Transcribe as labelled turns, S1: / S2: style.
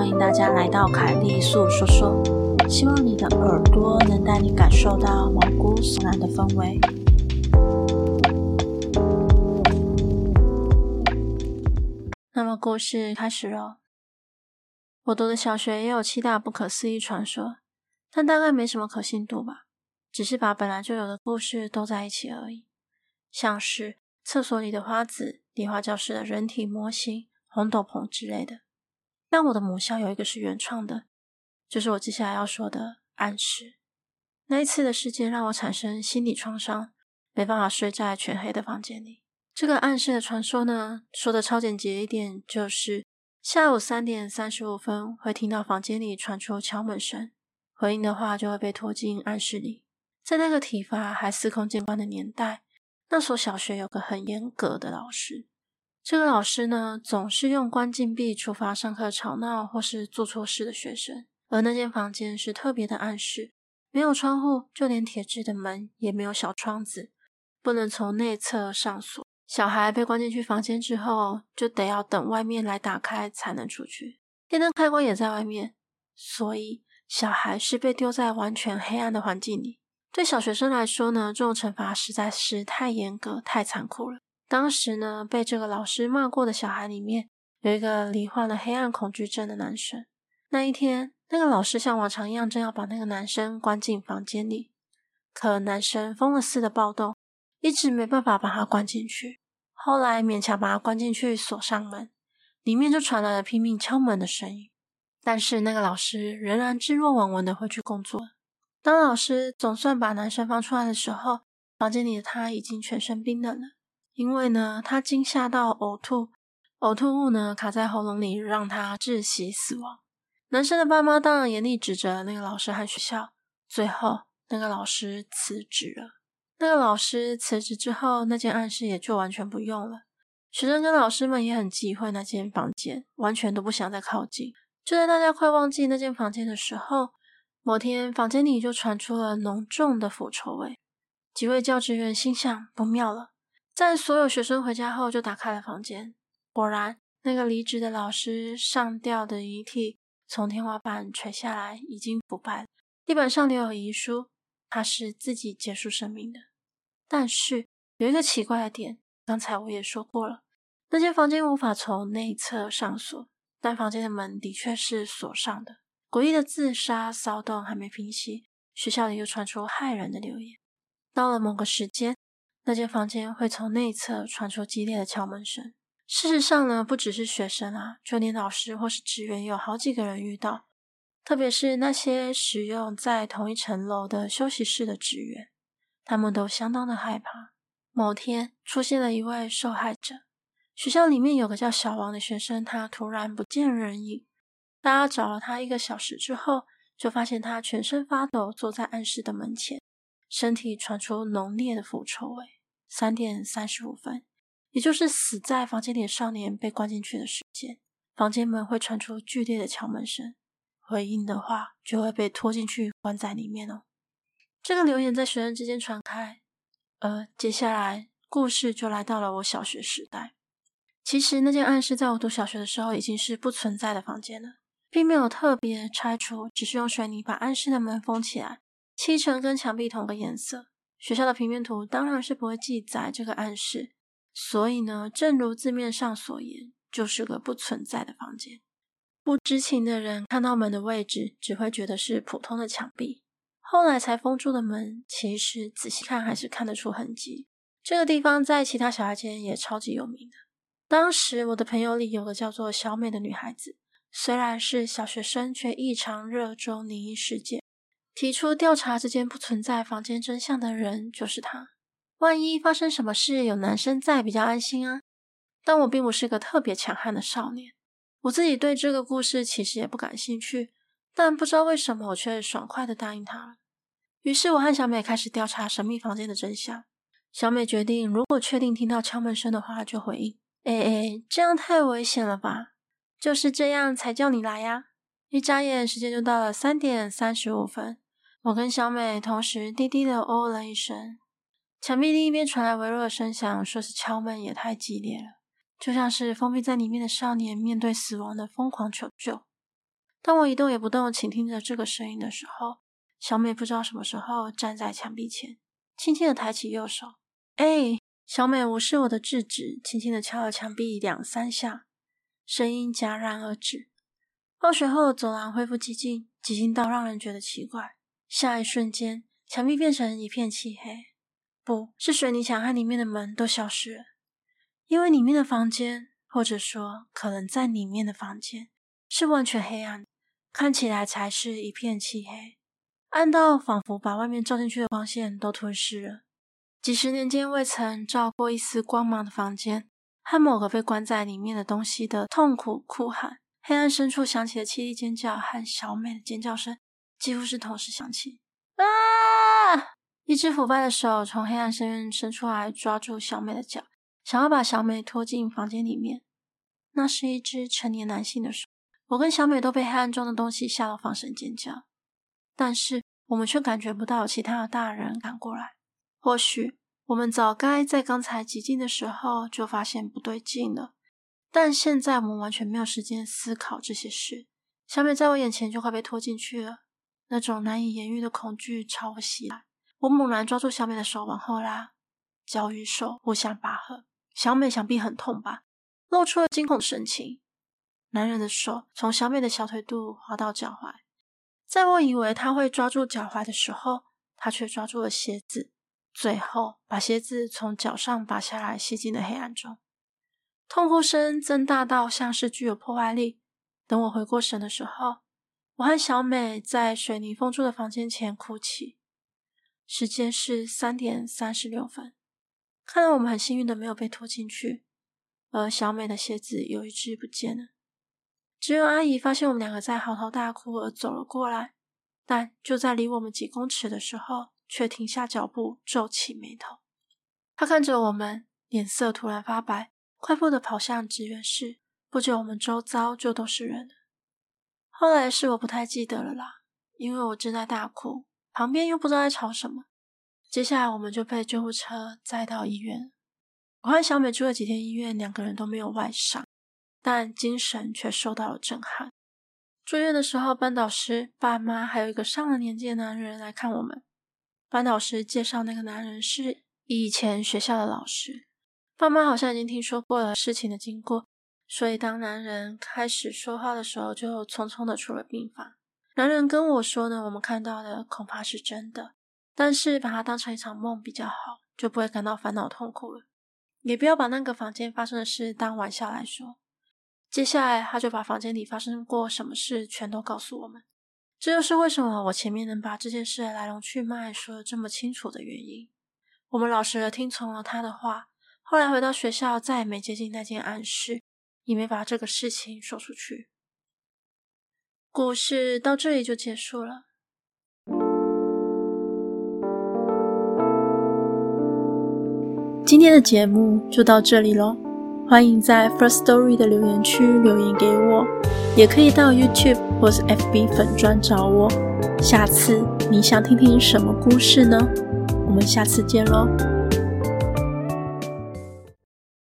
S1: 欢迎大家来到凯莉粟说说，希望你的耳朵能带你感受到毛骨悚然的氛围。那么故事开始喽。我读的小学也有七大不可思议传说，但大概没什么可信度吧，只是把本来就有的故事都在一起而已，像是厕所里的花子、理化教室的人体模型、红斗篷之类的。但我的母校有一个是原创的，就是我接下来要说的暗室。那一次的事件让我产生心理创伤，没办法睡在全黑的房间里。这个暗室的传说呢，说的超简洁一点，就是下午三点三十五分会听到房间里传出敲门声，回应的话就会被拖进暗室里。在那个体罚还司空见惯的年代，那所小学有个很严格的老师。这个老师呢，总是用关禁闭处罚上课吵闹或是做错事的学生。而那间房间是特别的暗室，没有窗户，就连铁质的门也没有小窗子，不能从内侧上锁。小孩被关进去房间之后，就得要等外面来打开才能出去。电灯开关也在外面，所以小孩是被丢在完全黑暗的环境里。对小学生来说呢，这种惩罚实在是太严格、太残酷了。当时呢，被这个老师骂过的小孩里面，有一个罹患了黑暗恐惧症的男生。那一天，那个老师像往常一样，正要把那个男生关进房间里，可男生疯了似的暴动，一直没办法把他关进去。后来勉强把他关进去，锁上门，里面就传来了拼命敲门的声音。但是那个老师仍然置若罔闻的回去工作。当老师总算把男生放出来的时候，房间里的他已经全身冰冷了。因为呢，他惊吓到呕吐，呕吐物呢卡在喉咙里，让他窒息死亡。男生的爸妈当然严厉指责那个老师和学校。最后，那个老师辞职了。那个老师辞职之后，那间暗室也就完全不用了。学生跟老师们也很忌讳那间房间，完全都不想再靠近。就在大家快忘记那间房间的时候，某天房间里就传出了浓重的腐臭味。几位教职员心想不妙了。在所有学生回家后，就打开了房间。果然，那个离职的老师上吊的遗体从天花板垂下来，已经腐败。地板上留有遗书，他是自己结束生命的。但是有一个奇怪的点，刚才我也说过了，那间房间无法从内侧上锁，但房间的门的确是锁上的。诡异的自杀骚动还没平息，学校里又传出骇人的流言。到了某个时间。那间房间会从内侧传出激烈的敲门声。事实上呢，不只是学生啊，就连老师或是职员，有好几个人遇到。特别是那些使用在同一层楼的休息室的职员，他们都相当的害怕。某天出现了一位受害者，学校里面有个叫小王的学生，他突然不见人影。大家找了他一个小时之后，就发现他全身发抖，坐在暗室的门前。身体传出浓烈的腐臭味。三点三十五分，也就是死在房间里的少年被关进去的时间，房间门会传出剧烈的敲门声，回应的话就会被拖进去关在里面哦。这个留言在学生之间传开，而接下来故事就来到了我小学时代。其实那间暗室在我读小学的时候已经是不存在的房间了，并没有特别拆除，只是用水泥把暗室的门封起来。漆成跟墙壁同个颜色，学校的平面图当然是不会记载这个暗室，所以呢，正如字面上所言，就是个不存在的房间。不知情的人看到门的位置，只会觉得是普通的墙壁。后来才封住的门，其实仔细看还是看得出痕迹。这个地方在其他小孩间也超级有名的。当时我的朋友里有个叫做小美的女孩子，虽然是小学生，却异常热衷灵异事件。提出调查这间不存在房间真相的人就是他。万一发生什么事，有男生在比较安心啊。但我并不是个特别强悍的少年，我自己对这个故事其实也不感兴趣。但不知道为什么，我却爽快地答应他了。于是，我和小美开始调查神秘房间的真相。小美决定，如果确定听到敲门声的话，就回应。哎哎，这样太危险了吧？就是这样才叫你来呀。一眨眼，时间就到了三点三十五分。我跟小美同时低低的哦了一声，墙壁另一边传来微弱的声响，说是敲门也太激烈了，就像是封闭在里面的少年面对死亡的疯狂求救。当我一动也不动，倾听着这个声音的时候，小美不知道什么时候站在墙壁前，轻轻的抬起右手。哎，小美无视我的制止，轻轻的敲了墙壁两三下，声音戛然而止。放学后，走廊恢复寂静，寂静到让人觉得奇怪。下一瞬间，墙壁变成一片漆黑，不是水泥墙和里面的门都消失了，因为里面的房间，或者说可能在里面的房间，是完全黑暗，看起来才是一片漆黑，暗到仿佛把外面照进去的光线都吞噬了。几十年间未曾照过一丝光芒的房间，和某个被关在里面的东西的痛苦哭喊。黑暗深处响起的凄厉尖叫和小美的尖叫声，几乎是同时响起。啊！一只腐败的手从黑暗深渊伸出来，抓住小美的脚，想要把小美拖进房间里面。那是一只成年男性的手。我跟小美都被黑暗中的东西吓到放声尖叫，但是我们却感觉不到有其他的大人赶过来。或许我们早该在刚才寂静的时候就发现不对劲了。但现在我们完全没有时间思考这些事。小美在我眼前就快被拖进去了，那种难以言喻的恐惧朝我袭来。我猛然抓住小美的手往后拉，脚与手互相拔河。小美想必很痛吧，露出了惊恐神情。男人的手从小美的小腿肚滑到脚踝，在我以为他会抓住脚踝的时候，他却抓住了鞋子，最后把鞋子从脚上拔下来，吸进了黑暗中。痛呼声增大到像是具有破坏力。等我回过神的时候，我和小美在水泥封住的房间前哭泣。时间是三点三十六分。看来我们很幸运的没有被拖进去，而小美的鞋子有一只不见了。只有阿姨发现我们两个在嚎啕大哭而走了过来，但就在离我们几公尺的时候，却停下脚步，皱起眉头。她看着我们，脸色突然发白。快步的跑向职员室，不久我们周遭就都是人了。后来的事我不太记得了啦，因为我正在大哭，旁边又不知道在吵什么。接下来我们就被救护车载到医院。我和小美住了几天医院，两个人都没有外伤，但精神却受到了震撼。住院的时候，班导师、爸妈还有一个上了年纪的男人来看我们。班导师介绍那个男人是以前学校的老师。爸妈好像已经听说过了事情的经过，所以当男人开始说话的时候，就匆匆的出了病房。男人跟我说呢，我们看到的恐怕是真的，但是把它当成一场梦比较好，就不会感到烦恼痛苦了。也不要把那个房间发生的事当玩笑来说。接下来，他就把房间里发生过什么事全都告诉我们。这就是为什么我前面能把这件事的来龙去脉说的这么清楚的原因。我们老实的听从了他的话。后来回到学校，再也没接近那间暗室，也没把这个事情说出去。故事到这里就结束了。今天的节目就到这里喽，欢迎在 First Story 的留言区留言给我，也可以到 YouTube 或是 FB 粉专找我。下次你想听听什么故事呢？我们下次见喽。